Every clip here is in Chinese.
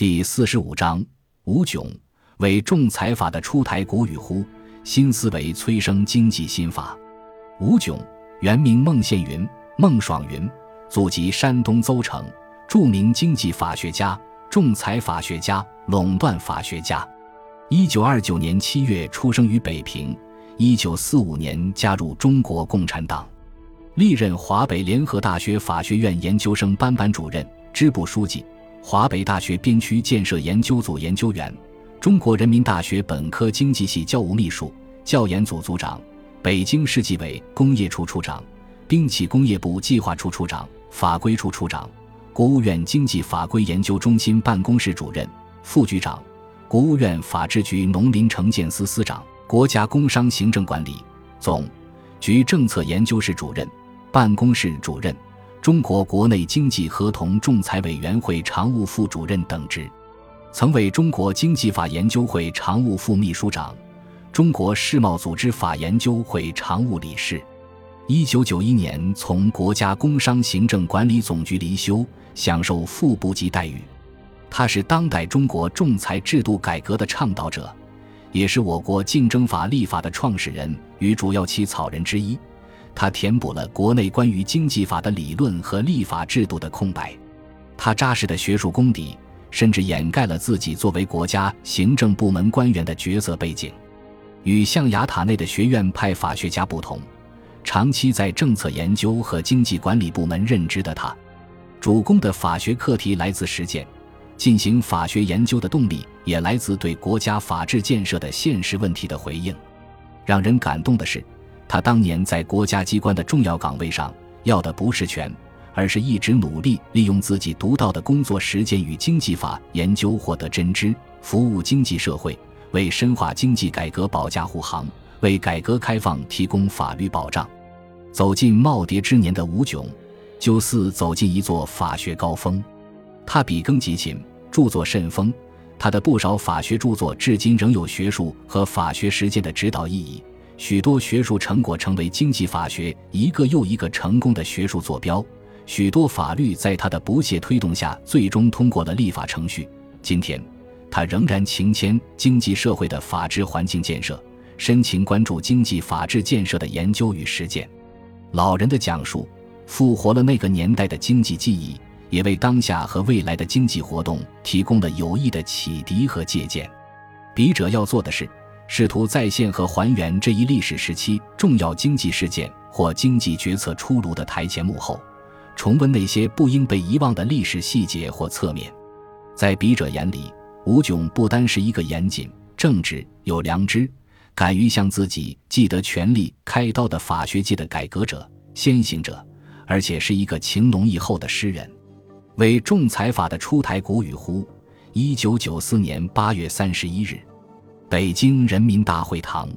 第四十五章，吴炯为仲裁法的出台鼓与呼，新思维催生经济新法。吴炯原名孟宪云、孟爽云，祖籍山东邹城，著名经济法学家、仲裁法学家、垄断法学家。一九二九年七月出生于北平，一九四五年加入中国共产党，历任华北联合大学法学院研究生班班主任、支部书记。华北大学边区建设研究组研究员，中国人民大学本科经济系教务秘书、教研组组长，北京市纪委工业处处长，兵器工业部计划处处长、法规处处长，国务院经济法规研究中心办公室主任、副局长，国务院法制局农林城建司司长，国家工商行政管理总局政策研究室主任、办公室主任。中国国内经济合同仲裁委员会常务副主任等职，曾为中国经济法研究会常务副秘书长、中国世贸组织法研究会常务理事。一九九一年从国家工商行政管理总局离休，享受副部级待遇。他是当代中国仲裁制度改革的倡导者，也是我国竞争法立法的创始人与主要起草人之一。他填补了国内关于经济法的理论和立法制度的空白，他扎实的学术功底甚至掩盖了自己作为国家行政部门官员的角色背景。与象牙塔内的学院派法学家不同，长期在政策研究和经济管理部门任职的他，主攻的法学课题来自实践，进行法学研究的动力也来自对国家法治建设的现实问题的回应。让人感动的是。他当年在国家机关的重要岗位上，要的不是权，而是一直努力利用自己独到的工作实践与经济法研究获得真知，服务经济社会，为深化经济改革保驾护航，为改革开放提供法律保障。走进耄耋之年的吴炯，就似走进一座法学高峰。他笔耕极勤，著作甚丰，他的不少法学著作至今仍有学术和法学实践的指导意义。许多学术成果成为经济法学一个又一个成功的学术坐标，许多法律在他的不懈推动下最终通过了立法程序。今天，他仍然情牵经济社会的法治环境建设，深情关注经济法治建设的研究与实践。老人的讲述，复活了那个年代的经济记忆，也为当下和未来的经济活动提供了有益的启迪和借鉴。笔者要做的是。试图再现和还原这一历史时期重要经济事件或经济决策出炉的台前幕后，重温那些不应被遗忘的历史细节或侧面。在笔者眼里，吴炯不单是一个严谨、正直、有良知、敢于向自己既得权力开刀的法学界的改革者、先行者，而且是一个情浓意厚的诗人。为仲裁法的出台鼓与呼，一九九四年八月三十一日。北京人民大会堂，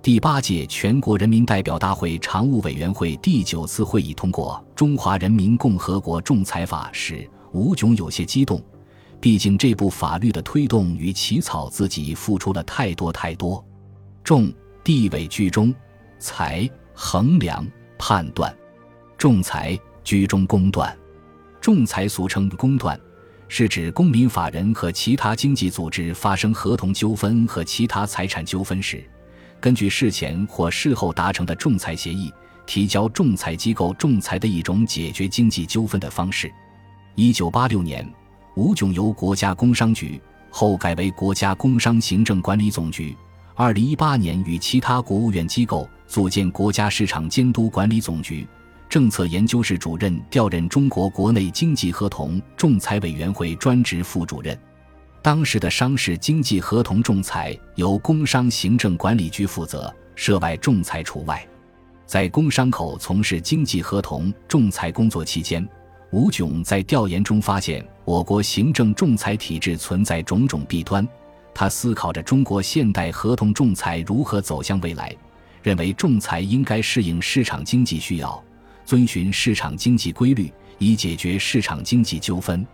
第八届全国人民代表大会常务委员会第九次会议通过《中华人民共和国仲裁法》时，吴炯有些激动。毕竟这部法律的推动与起草，自己付出了太多太多。仲地位居中，裁衡量判断，仲裁居中公断，仲裁俗称公断。是指公民法人和其他经济组织发生合同纠纷和其他财产纠纷时，根据事前或事后达成的仲裁协议，提交仲裁机构仲裁的一种解决经济纠纷的方式。一九八六年，吴炯由国家工商局后改为国家工商行政管理总局。二零一八年，与其他国务院机构组建国家市场监督管理总局。政策研究室主任调任中国国内经济合同仲裁委员会专职副主任。当时的商事经济合同仲裁由工商行政管理局负责，涉外仲裁除外。在工商口从事经济合同仲裁工作期间，吴炯在调研中发现我国行政仲裁体制存在种种弊端。他思考着中国现代合同仲裁如何走向未来，认为仲裁应该适应市场经济需要。遵循市场经济规律，以解决市场经济纠纷。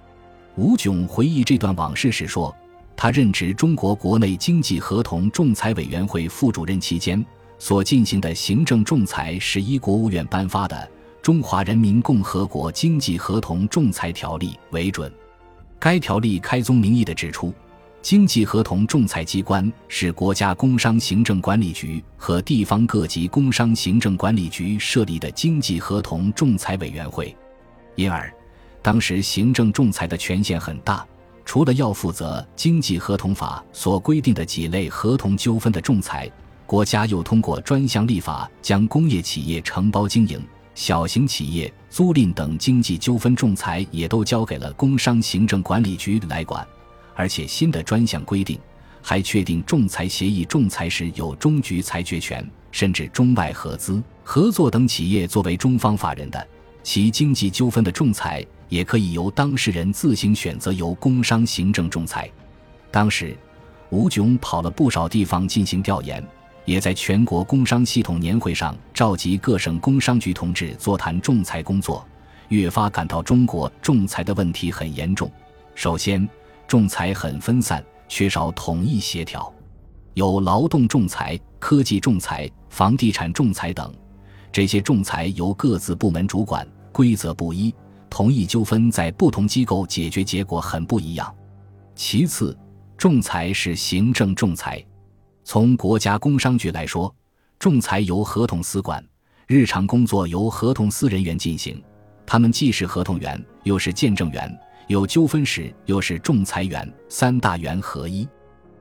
吴炯回忆这段往事时说：“他任职中国国内经济合同仲裁委员会副主任期间，所进行的行政仲裁是依国务院颁发的《中华人民共和国经济合同仲裁条例》为准。该条例开宗明义地指出，经济合同仲裁机关是国家工商行政管理局和地方各级工商行政管理局设立的经济合同仲裁委员会。因而，当时行政仲裁的权限很大，除了要负责经济合同法所规定的几类合同纠纷的仲裁，国家又通过专项立法将工业企业承包经营。小型企业租赁等经济纠纷仲裁也都交给了工商行政管理局来管，而且新的专项规定还确定仲裁协议仲裁时有中局裁决权，甚至中外合资合作等企业作为中方法人的，其经济纠纷的仲裁也可以由当事人自行选择由工商行政仲裁。当时，吴炯跑了不少地方进行调研。也在全国工商系统年会上召集各省工商局同志座谈仲裁工作，越发感到中国仲裁的问题很严重。首先，仲裁很分散，缺少统一协调，有劳动仲裁、科技仲裁、房地产仲裁等，这些仲裁由各自部门主管，规则不一，同一纠纷在不同机构解决结果很不一样。其次，仲裁是行政仲裁。从国家工商局来说，仲裁由合同司管，日常工作由合同司人员进行。他们既是合同员，又是见证员，有纠纷时又是仲裁员，三大员合一。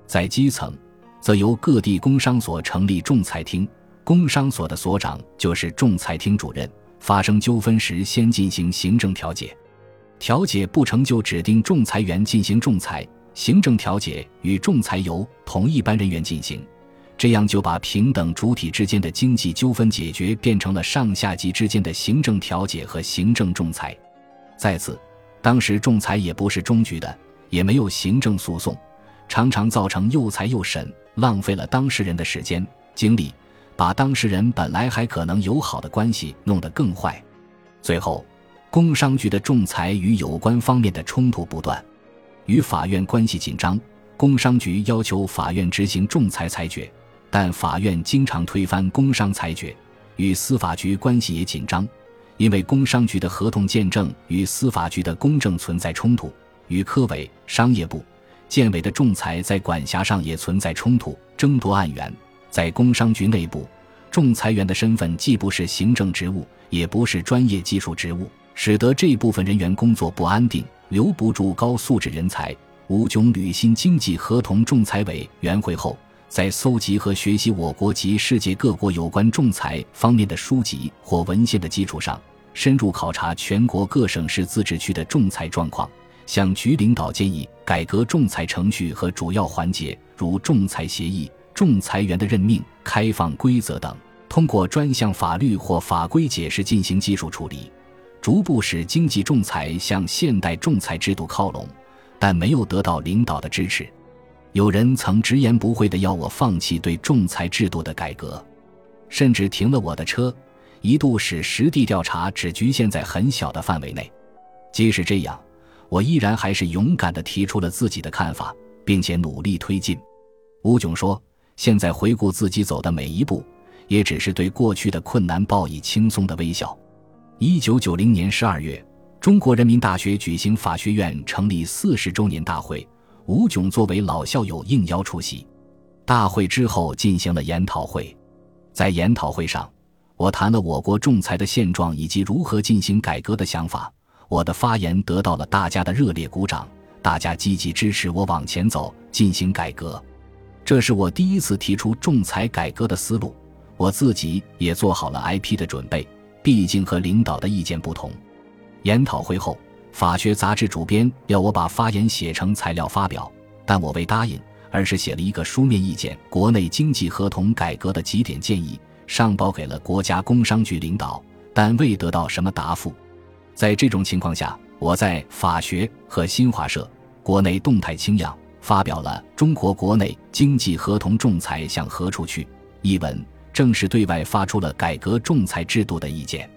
在基层，则由各地工商所成立仲裁厅，工商所的所长就是仲裁厅主任。发生纠纷时，先进行行政调解，调解不成就指定仲裁员进行仲裁。行政调解与仲裁由同一班人员进行，这样就把平等主体之间的经济纠纷解决变成了上下级之间的行政调解和行政仲裁。再次，当时仲裁也不是终局的，也没有行政诉讼，常常造成又裁又审，浪费了当事人的时间精力，把当事人本来还可能友好的关系弄得更坏。最后，工商局的仲裁与有关方面的冲突不断。与法院关系紧张，工商局要求法院执行仲裁裁决，但法院经常推翻工商裁决。与司法局关系也紧张，因为工商局的合同见证与司法局的公证存在冲突。与科委、商业部、建委的仲裁在管辖上也存在冲突，争夺案源。在工商局内部，仲裁员的身份既不是行政职务，也不是专业技术职务，使得这部分人员工作不安定。留不住高素质人才。吴炯履新经济合同仲裁委员会后，在搜集和学习我国及世界各国有关仲裁方面的书籍或文献的基础上，深入考察全国各省市自治区的仲裁状况，向局领导建议改革仲裁程序和主要环节，如仲裁协议、仲裁员的任命、开放规则等，通过专项法律或法规解释进行技术处理。逐步使经济仲裁向现代仲裁制度靠拢，但没有得到领导的支持。有人曾直言不讳地要我放弃对仲裁制度的改革，甚至停了我的车，一度使实地调查只局限在很小的范围内。即使这样，我依然还是勇敢地提出了自己的看法，并且努力推进。吴炯说：“现在回顾自己走的每一步，也只是对过去的困难报以轻松的微笑。”一九九零年十二月，中国人民大学举行法学院成立四十周年大会，吴炯作为老校友应邀出席。大会之后进行了研讨会，在研讨会上，我谈了我国仲裁的现状以及如何进行改革的想法。我的发言得到了大家的热烈鼓掌，大家积极支持我往前走，进行改革。这是我第一次提出仲裁改革的思路，我自己也做好了 IP 的准备。毕竟和领导的意见不同。研讨会后，法学杂志主编要我把发言写成材料发表，但我未答应，而是写了一个书面意见，国内经济合同改革的几点建议，上报给了国家工商局领导，但未得到什么答复。在这种情况下，我在法学和新华社《国内动态清样》发表了《中国国内经济合同仲裁向何处去》一文。正式对外发出了改革仲裁制度的意见。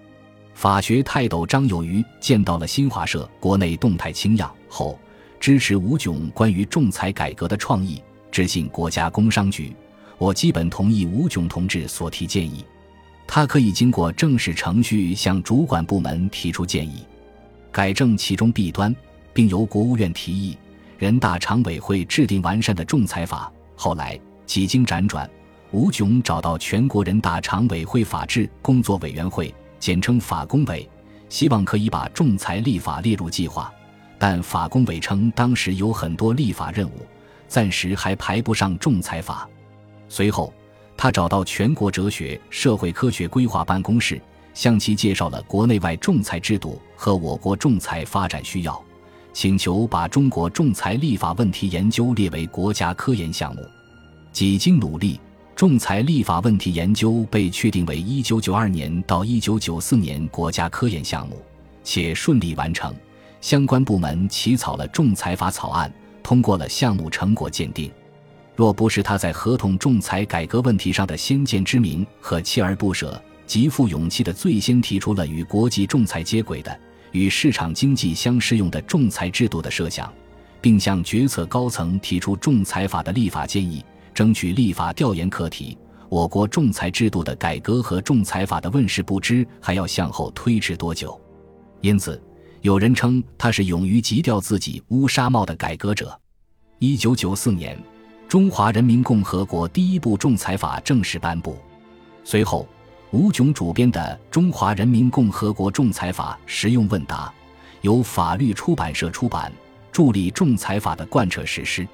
法学泰斗张有余见到了新华社国内动态清样后，支持吴炯关于仲裁改革的创意，致信国家工商局。我基本同意吴炯同志所提建议，他可以经过正式程序向主管部门提出建议，改正其中弊端，并由国务院提议，人大常委会制定完善的仲裁法。后来几经辗转，吴炯找到全国人大常委会法制工作委员会，简称法工委，希望可以把仲裁立法列入计划。但法工委称当时有很多立法任务，暂时还排不上仲裁法。随后，他找到全国哲学社会科学规划办公室，向其介绍了国内外仲裁制度和我国仲裁发展需要，请求把中国仲裁立法问题研究列为国家科研项目。几经努力，仲裁立法问题研究被确定为1992年到1994年国家科研项目，且顺利完成。相关部门起草了仲裁法草案，通过了项目成果鉴定。若不是他在合同仲裁改革问题上的先见之明和锲而不舍、极富勇气的最先提出了与国际仲裁接轨的、与市场经济相适用的仲裁制度的设想，并向决策高层提出仲裁法的立法建议，争取立法调研课题，我国仲裁制度的改革和仲裁法的问世不知还要向后推迟多久。因此。有人称他是勇于急掉自己乌纱帽的改革者。一九九四年，中华人民共和国第一部仲裁法正式颁布。随后，吴炯主编的《中华人民共和国仲裁法实用问答》由法律出版社出版，助力仲裁法的贯彻实施。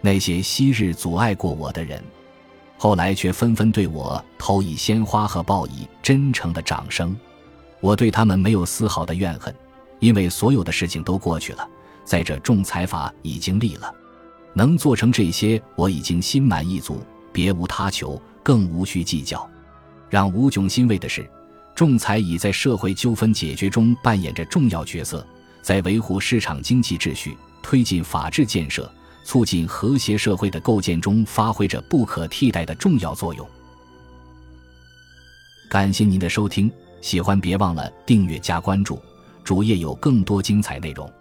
那些昔日阻碍过我的人，后来却纷纷对我投以鲜花和报以真诚的掌声。我对他们没有丝毫的怨恨。因为所有的事情都过去了，再者仲裁法已经立了，能做成这些，我已经心满意足，别无他求，更无需计较。让吴炯欣慰的是，仲裁已在社会纠纷解决中扮演着重要角色，在维护市场经济秩序、推进法治建设、促进和谐社会的构建中发挥着不可替代的重要作用。感谢您的收听，喜欢别忘了订阅加关注。主页有更多精彩内容。